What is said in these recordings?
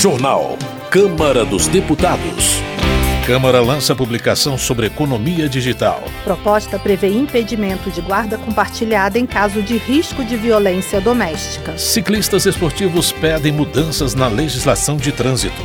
Jornal. Câmara dos Deputados. Câmara lança publicação sobre economia digital. Proposta prevê impedimento de guarda compartilhada em caso de risco de violência doméstica. Ciclistas esportivos pedem mudanças na legislação de trânsito.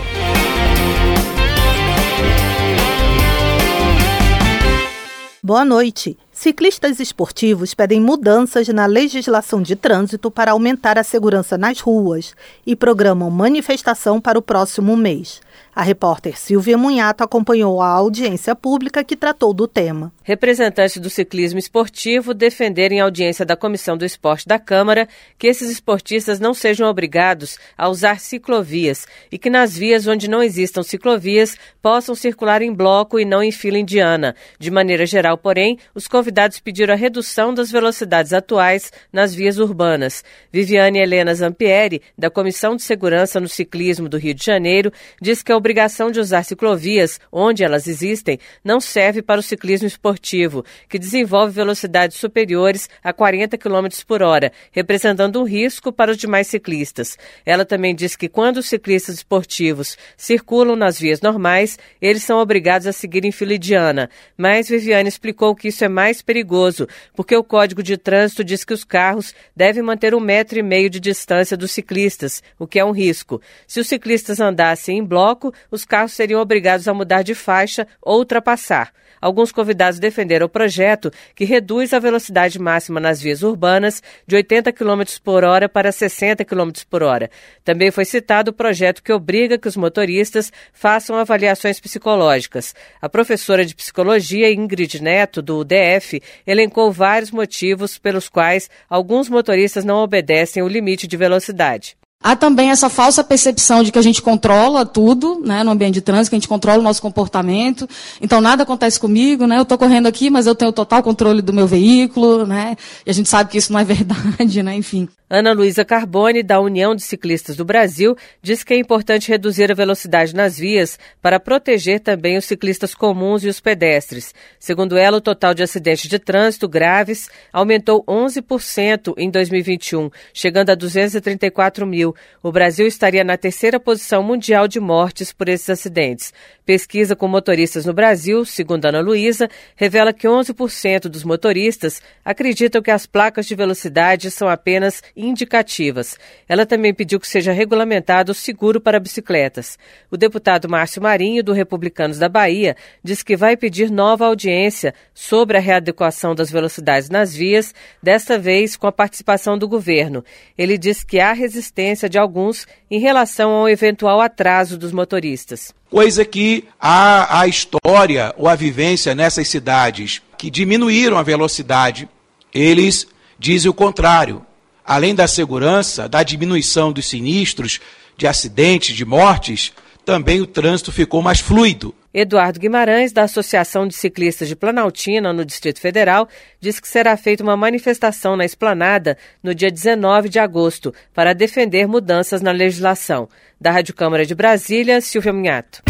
Boa noite. Ciclistas esportivos pedem mudanças na legislação de trânsito para aumentar a segurança nas ruas e programam manifestação para o próximo mês. A repórter Silvia Munhato acompanhou a audiência pública que tratou do tema. Representantes do ciclismo esportivo defenderam em audiência da Comissão do Esporte da Câmara que esses esportistas não sejam obrigados a usar ciclovias e que nas vias onde não existam ciclovias possam circular em bloco e não em fila indiana. De maneira geral, porém, os convidados pediram a redução das velocidades atuais nas vias urbanas. Viviane Helena Zampieri, da Comissão de Segurança no Ciclismo do Rio de Janeiro, diz que a obrigação de usar ciclovias, onde elas existem, não serve para o ciclismo esportivo, que desenvolve velocidades superiores a 40 km por hora, representando um risco para os demais ciclistas. Ela também diz que quando os ciclistas esportivos circulam nas vias normais, eles são obrigados a seguir em fila indiana. Mas Viviane explicou que isso é mais perigoso, porque o Código de Trânsito diz que os carros devem manter um metro e meio de distância dos ciclistas, o que é um risco. Se os ciclistas andassem em bloco, os carros seriam obrigados a mudar de faixa ou ultrapassar. Alguns convidados defenderam o projeto que reduz a velocidade máxima nas vias urbanas de 80 km por hora para 60 km por hora. Também foi citado o projeto que obriga que os motoristas façam avaliações psicológicas. A professora de psicologia Ingrid Neto, do UDF, elencou vários motivos pelos quais alguns motoristas não obedecem o limite de velocidade. Há também essa falsa percepção de que a gente controla tudo, né, no ambiente de trânsito, que a gente controla o nosso comportamento. Então nada acontece comigo, né? Eu estou correndo aqui, mas eu tenho total controle do meu veículo, né? E a gente sabe que isso não é verdade, né? Enfim. Ana Luísa Carbone, da União de Ciclistas do Brasil, diz que é importante reduzir a velocidade nas vias para proteger também os ciclistas comuns e os pedestres. Segundo ela, o total de acidentes de trânsito graves aumentou 11% em 2021, chegando a 234 mil. O Brasil estaria na terceira posição mundial de mortes por esses acidentes. Pesquisa com motoristas no Brasil, segundo Ana Luísa, revela que 11% dos motoristas acreditam que as placas de velocidade são apenas indicativas. Ela também pediu que seja regulamentado o seguro para bicicletas. O deputado Márcio Marinho, do Republicanos da Bahia, diz que vai pedir nova audiência sobre a readequação das velocidades nas vias, desta vez com a participação do governo. Ele diz que há resistência de alguns em relação ao eventual atraso dos motoristas coisa que a, a história ou a vivência nessas cidades que diminuíram a velocidade, eles dizem o contrário. Além da segurança, da diminuição dos sinistros, de acidentes, de mortes, também o trânsito ficou mais fluido. Eduardo Guimarães, da Associação de Ciclistas de Planaltina, no Distrito Federal, diz que será feita uma manifestação na esplanada no dia 19 de agosto para defender mudanças na legislação. Da Rádio Câmara de Brasília, Silvia Minhato.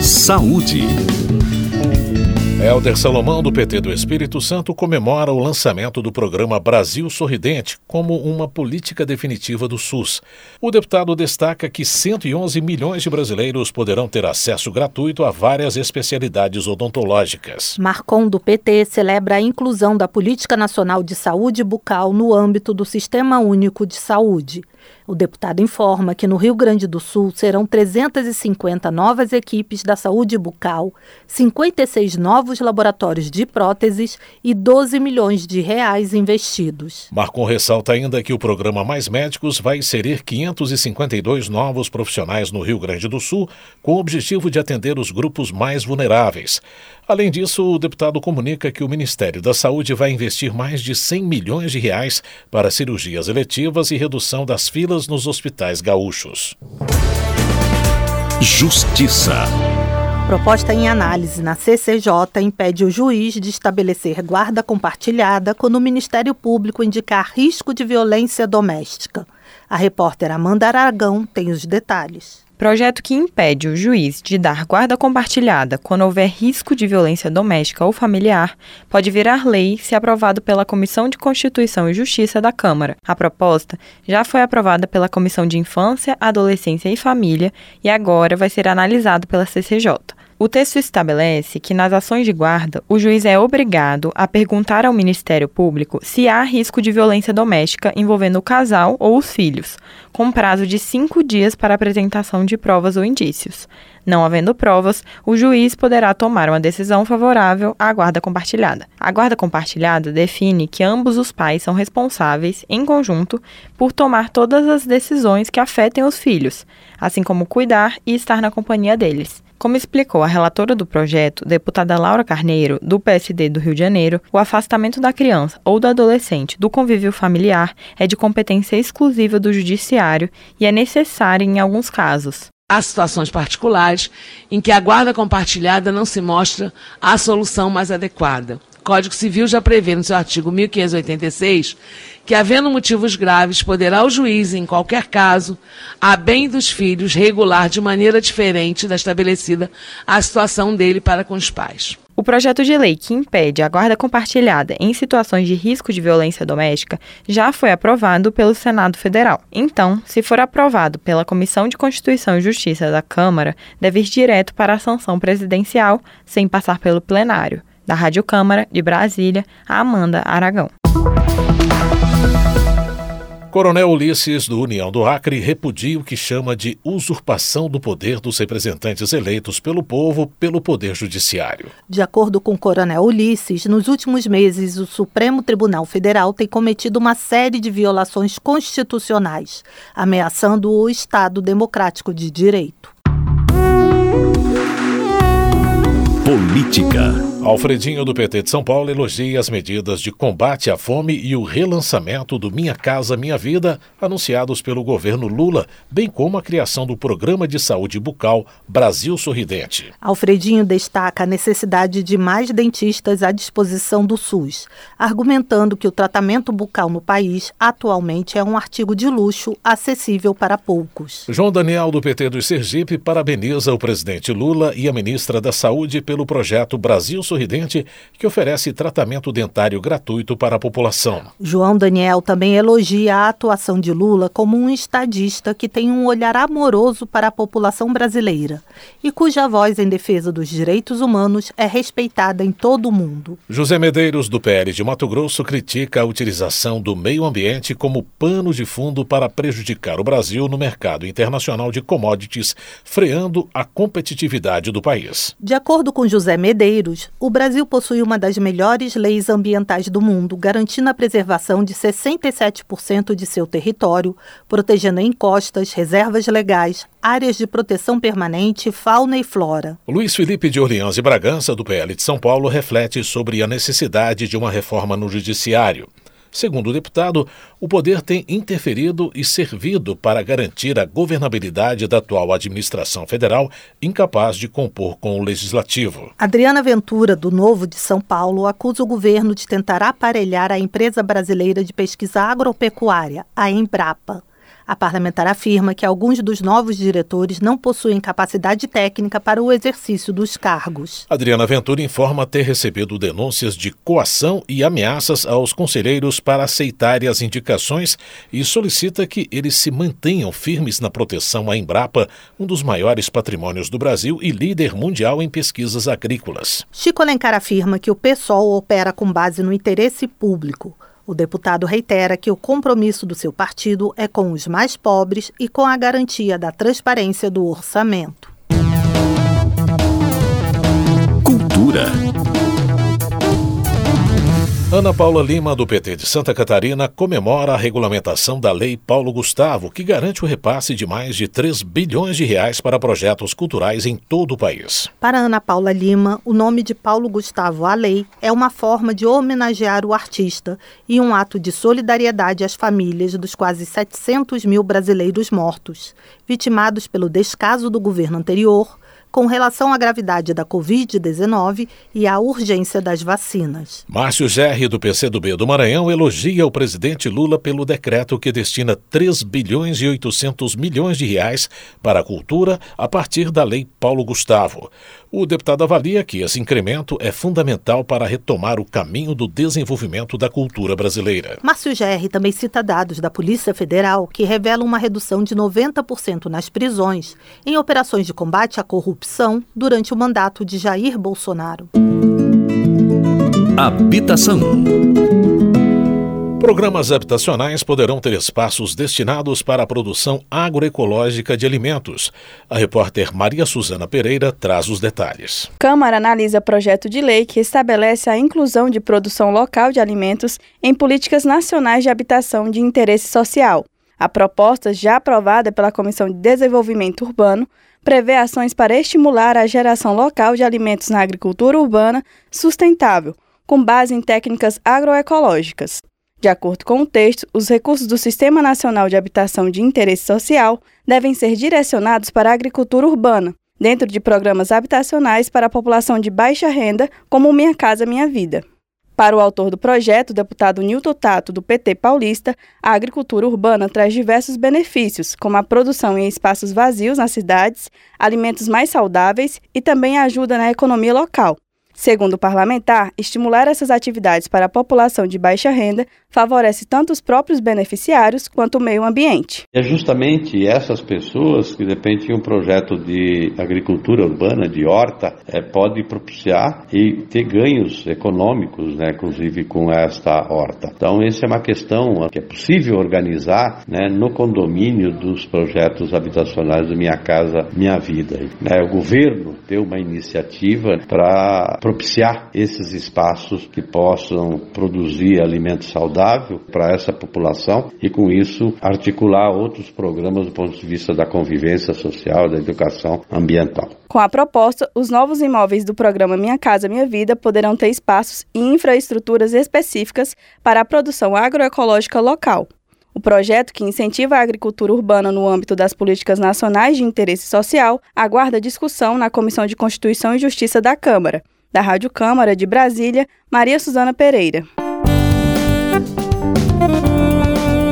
Saúde. Helder Salomão, do PT do Espírito Santo, comemora o lançamento do programa Brasil Sorridente como uma política definitiva do SUS. O deputado destaca que 111 milhões de brasileiros poderão ter acesso gratuito a várias especialidades odontológicas. Marcon, do PT, celebra a inclusão da Política Nacional de Saúde Bucal no âmbito do Sistema Único de Saúde. O deputado informa que no Rio Grande do Sul serão 350 novas equipes da saúde bucal, 56 novos laboratórios de próteses e 12 milhões de reais investidos. Marcon ressalta ainda que o programa Mais Médicos vai inserir 552 novos profissionais no Rio Grande do Sul, com o objetivo de atender os grupos mais vulneráveis. Além disso, o deputado comunica que o Ministério da Saúde vai investir mais de 100 milhões de reais para cirurgias eletivas e redução das filas nos hospitais gaúchos. Justiça. Proposta em análise na CCJ impede o juiz de estabelecer guarda compartilhada quando o Ministério Público indicar risco de violência doméstica. A repórter Amanda Aragão tem os detalhes. Projeto que impede o juiz de dar guarda compartilhada quando houver risco de violência doméstica ou familiar pode virar lei se aprovado pela Comissão de Constituição e Justiça da Câmara. A proposta já foi aprovada pela Comissão de Infância, Adolescência e Família e agora vai ser analisado pela CCJ. O texto estabelece que, nas ações de guarda, o juiz é obrigado a perguntar ao Ministério Público se há risco de violência doméstica envolvendo o casal ou os filhos, com prazo de cinco dias para apresentação de provas ou indícios. Não havendo provas, o juiz poderá tomar uma decisão favorável à guarda compartilhada. A guarda compartilhada define que ambos os pais são responsáveis, em conjunto, por tomar todas as decisões que afetem os filhos, assim como cuidar e estar na companhia deles. Como explicou a relatora do projeto, deputada Laura Carneiro, do PSD do Rio de Janeiro, o afastamento da criança ou do adolescente do convívio familiar é de competência exclusiva do Judiciário e é necessário em alguns casos. Há situações particulares em que a guarda compartilhada não se mostra a solução mais adequada. Código Civil já prevê no seu artigo 1586 que, havendo motivos graves, poderá o juiz, em qualquer caso, a bem dos filhos, regular de maneira diferente da estabelecida a situação dele para com os pais. O projeto de lei que impede a guarda compartilhada em situações de risco de violência doméstica já foi aprovado pelo Senado Federal. Então, se for aprovado pela Comissão de Constituição e Justiça da Câmara, deve ir direto para a sanção presidencial, sem passar pelo plenário. Da Rádio Câmara, de Brasília, a Amanda Aragão. Coronel Ulisses, do União do Acre, repudia o que chama de usurpação do poder dos representantes eleitos pelo povo pelo Poder Judiciário. De acordo com o Coronel Ulisses, nos últimos meses, o Supremo Tribunal Federal tem cometido uma série de violações constitucionais, ameaçando o Estado Democrático de Direito. Política. Alfredinho do PT de São Paulo elogia as medidas de combate à fome e o relançamento do Minha Casa Minha Vida, anunciados pelo governo Lula, bem como a criação do Programa de Saúde Bucal Brasil Sorridente. Alfredinho destaca a necessidade de mais dentistas à disposição do SUS, argumentando que o tratamento bucal no país atualmente é um artigo de luxo acessível para poucos. João Daniel do PT do Sergipe parabeniza o presidente Lula e a ministra da Saúde pelo projeto Brasil Sorridente Sorridente, que oferece tratamento dentário gratuito para a população. João Daniel também elogia a atuação de Lula como um estadista que tem um olhar amoroso para a população brasileira e cuja voz em defesa dos direitos humanos é respeitada em todo o mundo. José Medeiros, do PL de Mato Grosso, critica a utilização do meio ambiente como pano de fundo para prejudicar o Brasil no mercado internacional de commodities, freando a competitividade do país. De acordo com José Medeiros, o Brasil possui uma das melhores leis ambientais do mundo, garantindo a preservação de 67% de seu território, protegendo encostas, reservas legais, áreas de proteção permanente, fauna e flora. Luiz Felipe de Orleans e Bragança, do PL de São Paulo, reflete sobre a necessidade de uma reforma no judiciário. Segundo o deputado, o poder tem interferido e servido para garantir a governabilidade da atual administração federal, incapaz de compor com o legislativo. Adriana Ventura, do Novo de São Paulo, acusa o governo de tentar aparelhar a empresa brasileira de pesquisa agropecuária, a Embrapa. A parlamentar afirma que alguns dos novos diretores não possuem capacidade técnica para o exercício dos cargos. Adriana Ventura informa ter recebido denúncias de coação e ameaças aos conselheiros para aceitarem as indicações e solicita que eles se mantenham firmes na proteção à Embrapa, um dos maiores patrimônios do Brasil e líder mundial em pesquisas agrícolas. Chico Alencar afirma que o PSOL opera com base no interesse público. O deputado reitera que o compromisso do seu partido é com os mais pobres e com a garantia da transparência do orçamento. Cultura. Ana Paula Lima, do PT de Santa Catarina, comemora a regulamentação da Lei Paulo Gustavo, que garante o repasse de mais de 3 bilhões de reais para projetos culturais em todo o país. Para Ana Paula Lima, o nome de Paulo Gustavo à lei é uma forma de homenagear o artista e um ato de solidariedade às famílias dos quase 700 mil brasileiros mortos, vitimados pelo descaso do governo anterior com relação à gravidade da Covid-19 e à urgência das vacinas. Márcio Gerri, do PCdoB do Maranhão, elogia o presidente Lula pelo decreto que destina 3 bilhões e 800 milhões de reais para a cultura a partir da Lei Paulo Gustavo. O deputado avalia que esse incremento é fundamental para retomar o caminho do desenvolvimento da cultura brasileira. Márcio Gerri também cita dados da Polícia Federal que revelam uma redução de 90% nas prisões em operações de combate à corrupção durante o mandato de Jair Bolsonaro. Habitação. Programas habitacionais poderão ter espaços destinados para a produção agroecológica de alimentos. A repórter Maria Suzana Pereira traz os detalhes. Câmara analisa projeto de lei que estabelece a inclusão de produção local de alimentos em políticas nacionais de habitação de interesse social. A proposta, já aprovada pela Comissão de Desenvolvimento Urbano, prevê ações para estimular a geração local de alimentos na agricultura urbana sustentável, com base em técnicas agroecológicas. De acordo com o texto, os recursos do Sistema Nacional de Habitação de Interesse Social devem ser direcionados para a agricultura urbana, dentro de programas habitacionais para a população de baixa renda, como Minha Casa Minha Vida. Para o autor do projeto, deputado Nilton Tato, do PT paulista, a agricultura urbana traz diversos benefícios, como a produção em espaços vazios nas cidades, alimentos mais saudáveis e também ajuda na economia local, Segundo o parlamentar, estimular essas atividades para a população de baixa renda favorece tanto os próprios beneficiários quanto o meio ambiente. É justamente essas pessoas que, de repente, um projeto de agricultura urbana, de horta, é, pode propiciar e ter ganhos econômicos, né, inclusive com esta horta. Então, essa é uma questão que é possível organizar né, no condomínio dos projetos habitacionais do Minha Casa Minha Vida. Né, o governo ter uma iniciativa para propiciar esses espaços que possam produzir alimento saudável para essa população e, com isso, articular outros programas do ponto de vista da convivência social, da educação ambiental. Com a proposta, os novos imóveis do programa Minha Casa Minha Vida poderão ter espaços e infraestruturas específicas para a produção agroecológica local. O projeto, que incentiva a agricultura urbana no âmbito das políticas nacionais de interesse social, aguarda discussão na Comissão de Constituição e Justiça da Câmara. Da Rádio Câmara de Brasília, Maria Suzana Pereira.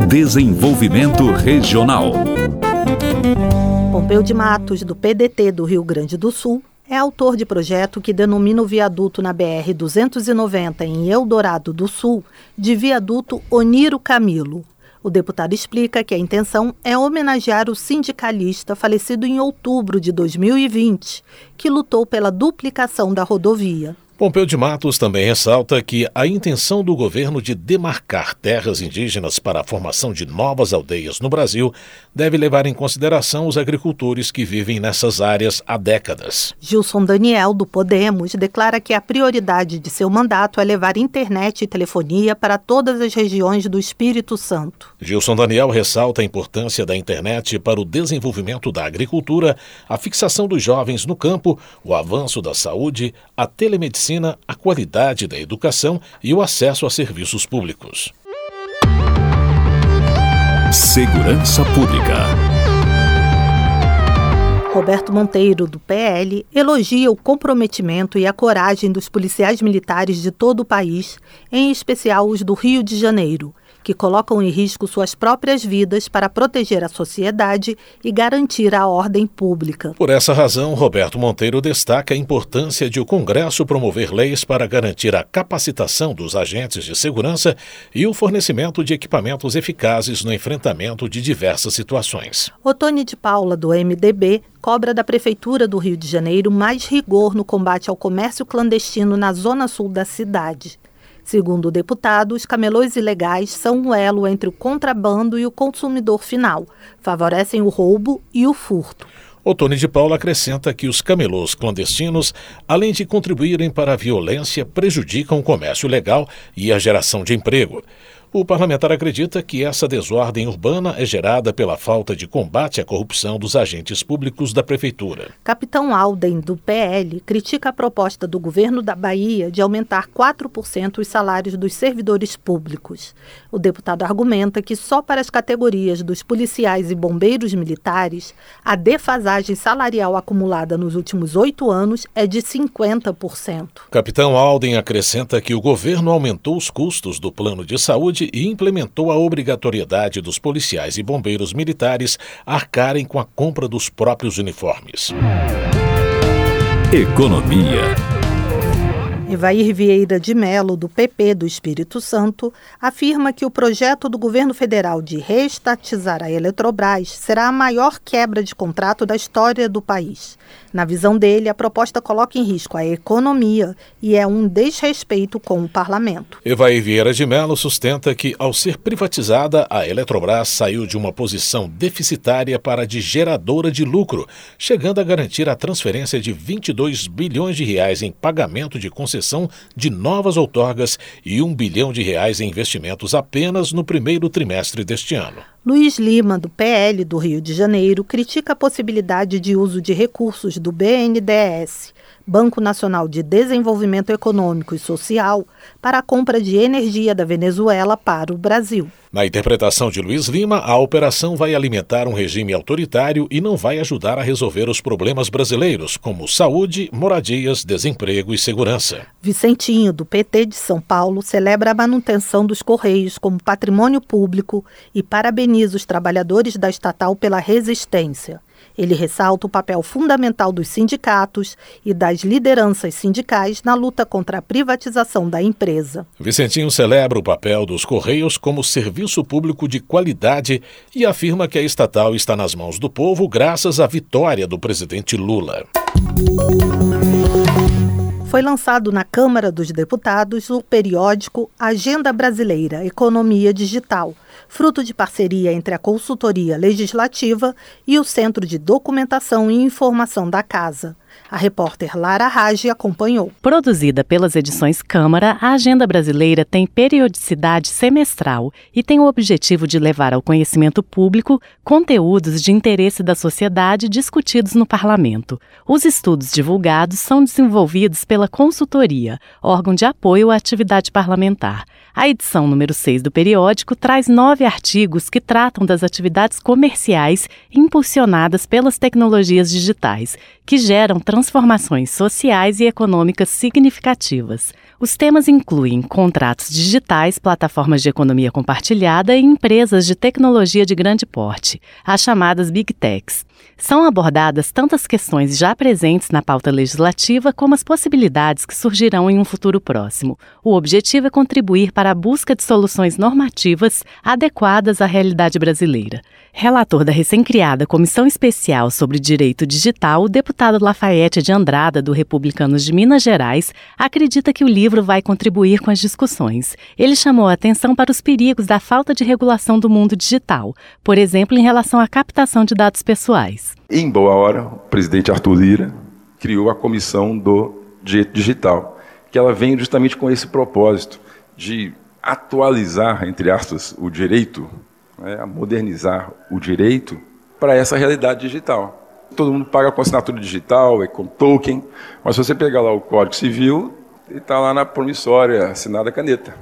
Desenvolvimento Regional. Pompeu de Matos, do PDT do Rio Grande do Sul, é autor de projeto que denomina o viaduto na BR-290 em Eldorado do Sul de viaduto Oniro Camilo. O deputado explica que a intenção é homenagear o sindicalista falecido em outubro de 2020, que lutou pela duplicação da rodovia. Pompeu de Matos também ressalta que a intenção do governo de demarcar terras indígenas para a formação de novas aldeias no Brasil deve levar em consideração os agricultores que vivem nessas áreas há décadas. Gilson Daniel, do Podemos, declara que a prioridade de seu mandato é levar internet e telefonia para todas as regiões do Espírito Santo. Gilson Daniel ressalta a importância da internet para o desenvolvimento da agricultura, a fixação dos jovens no campo, o avanço da saúde, a telemedicina ensina a qualidade da educação e o acesso a serviços públicos. Segurança Pública. Roberto Monteiro, do PL, elogia o comprometimento e a coragem dos policiais militares de todo o país, em especial os do Rio de Janeiro, que colocam em risco suas próprias vidas para proteger a sociedade e garantir a ordem pública. Por essa razão, Roberto Monteiro destaca a importância de o Congresso promover leis para garantir a capacitação dos agentes de segurança e o fornecimento de equipamentos eficazes no enfrentamento de diversas situações. Otone de Paula, do MDB, cobra da Prefeitura do Rio de Janeiro mais rigor no combate ao comércio clandestino na zona sul da cidade. Segundo o deputado, os camelôs ilegais são um elo entre o contrabando e o consumidor final, favorecem o roubo e o furto. O Tony de Paula acrescenta que os camelôs clandestinos, além de contribuírem para a violência, prejudicam o comércio legal e a geração de emprego. O parlamentar acredita que essa desordem urbana é gerada pela falta de combate à corrupção dos agentes públicos da prefeitura. Capitão Alden, do PL, critica a proposta do governo da Bahia de aumentar 4% os salários dos servidores públicos. O deputado argumenta que só para as categorias dos policiais e bombeiros militares, a defasagem salarial acumulada nos últimos oito anos é de 50%. Capitão Alden acrescenta que o governo aumentou os custos do plano de saúde e implementou a obrigatoriedade dos policiais e bombeiros militares arcarem com a compra dos próprios uniformes. Economia. Evair Vieira de Melo, do PP do Espírito Santo, afirma que o projeto do governo federal de reestatizar a Eletrobras será a maior quebra de contrato da história do país. Na visão dele, a proposta coloca em risco a economia e é um desrespeito com o parlamento. Evaí Vieira de Mello sustenta que, ao ser privatizada, a Eletrobras saiu de uma posição deficitária para de geradora de lucro, chegando a garantir a transferência de 22 bilhões de reais em pagamento de concessão de novas outorgas e 1 bilhão de reais em investimentos apenas no primeiro trimestre deste ano. Luiz Lima, do PL do Rio de Janeiro, critica a possibilidade de uso de recursos do BNDES, Banco Nacional de Desenvolvimento Econômico e Social, para a compra de energia da Venezuela para o Brasil. Na interpretação de Luiz Lima, a operação vai alimentar um regime autoritário e não vai ajudar a resolver os problemas brasileiros, como saúde, moradias, desemprego e segurança. Vicentinho, do PT de São Paulo, celebra a manutenção dos Correios como patrimônio público e parabeniza os trabalhadores da estatal pela resistência. Ele ressalta o papel fundamental dos sindicatos e das lideranças sindicais na luta contra a privatização da empresa. Vicentinho celebra o papel dos Correios como serviço público de qualidade e afirma que a estatal está nas mãos do povo graças à vitória do presidente Lula. Foi lançado na Câmara dos Deputados o periódico Agenda Brasileira Economia Digital fruto de parceria entre a Consultoria Legislativa e o Centro de Documentação e Informação da Casa. A repórter Lara Rage acompanhou. Produzida pelas edições Câmara, a Agenda Brasileira tem periodicidade semestral e tem o objetivo de levar ao conhecimento público conteúdos de interesse da sociedade discutidos no parlamento. Os estudos divulgados são desenvolvidos pela Consultoria, órgão de apoio à atividade parlamentar. A edição número 6 do periódico traz nove artigos que tratam das atividades comerciais impulsionadas pelas tecnologias digitais, que geram transformações sociais e econômicas significativas. Os temas incluem contratos digitais, plataformas de economia compartilhada e empresas de tecnologia de grande porte, as chamadas Big Techs. São abordadas tantas questões já presentes na pauta legislativa como as possibilidades que surgirão em um futuro próximo. O objetivo é contribuir para a busca de soluções normativas adequadas à realidade brasileira. Relator da recém-criada Comissão Especial sobre Direito Digital, o deputado Lafayette de Andrada, do Republicanos de Minas Gerais, acredita que o livro vai contribuir com as discussões. Ele chamou a atenção para os perigos da falta de regulação do mundo digital, por exemplo, em relação à captação de dados pessoais. Em boa hora, o presidente Arthur Lira criou a comissão do direito digital, que ela vem justamente com esse propósito de atualizar, entre aspas, o direito, né, modernizar o direito para essa realidade digital. Todo mundo paga com assinatura digital, é com token, mas se você pegar lá o Código Civil, ele está lá na promissória, assinada caneta.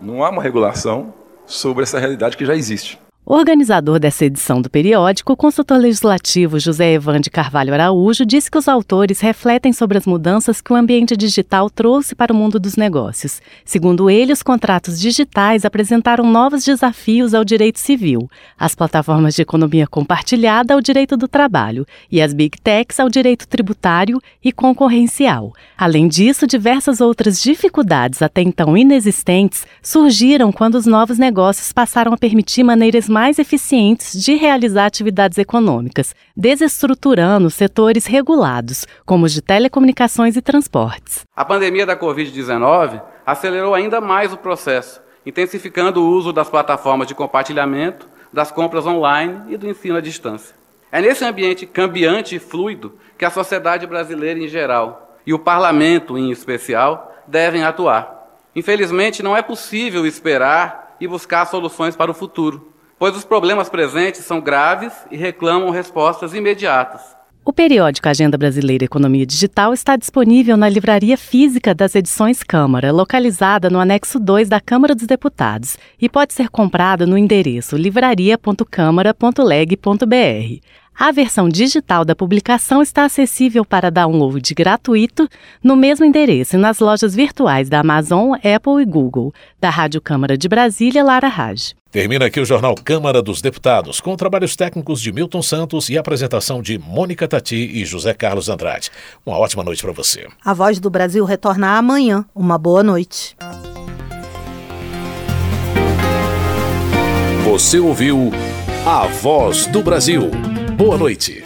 Não há uma regulação sobre essa realidade que já existe. Organizador dessa edição do periódico, o consultor legislativo José Evan de Carvalho Araújo disse que os autores refletem sobre as mudanças que o ambiente digital trouxe para o mundo dos negócios. Segundo ele, os contratos digitais apresentaram novos desafios ao direito civil, as plataformas de economia compartilhada ao direito do trabalho e as big techs ao direito tributário e concorrencial. Além disso, diversas outras dificuldades até então inexistentes surgiram quando os novos negócios passaram a permitir maneiras mais eficientes de realizar atividades econômicas, desestruturando setores regulados, como os de telecomunicações e transportes. A pandemia da Covid-19 acelerou ainda mais o processo, intensificando o uso das plataformas de compartilhamento, das compras online e do ensino à distância. É nesse ambiente cambiante e fluido que a sociedade brasileira em geral e o parlamento em especial devem atuar. Infelizmente, não é possível esperar e buscar soluções para o futuro, pois os problemas presentes são graves e reclamam respostas imediatas. O periódico Agenda Brasileira Economia Digital está disponível na livraria física das edições Câmara, localizada no anexo 2 da Câmara dos Deputados, e pode ser comprado no endereço livraria.câmara.leg.br. A versão digital da publicação está acessível para download gratuito no mesmo endereço nas lojas virtuais da Amazon, Apple e Google. Da Rádio Câmara de Brasília, Lara Raj. Termina aqui o Jornal Câmara dos Deputados, com trabalhos técnicos de Milton Santos e apresentação de Mônica Tati e José Carlos Andrade. Uma ótima noite para você. A Voz do Brasil retorna amanhã. Uma boa noite. Você ouviu A Voz do Brasil. Boa noite.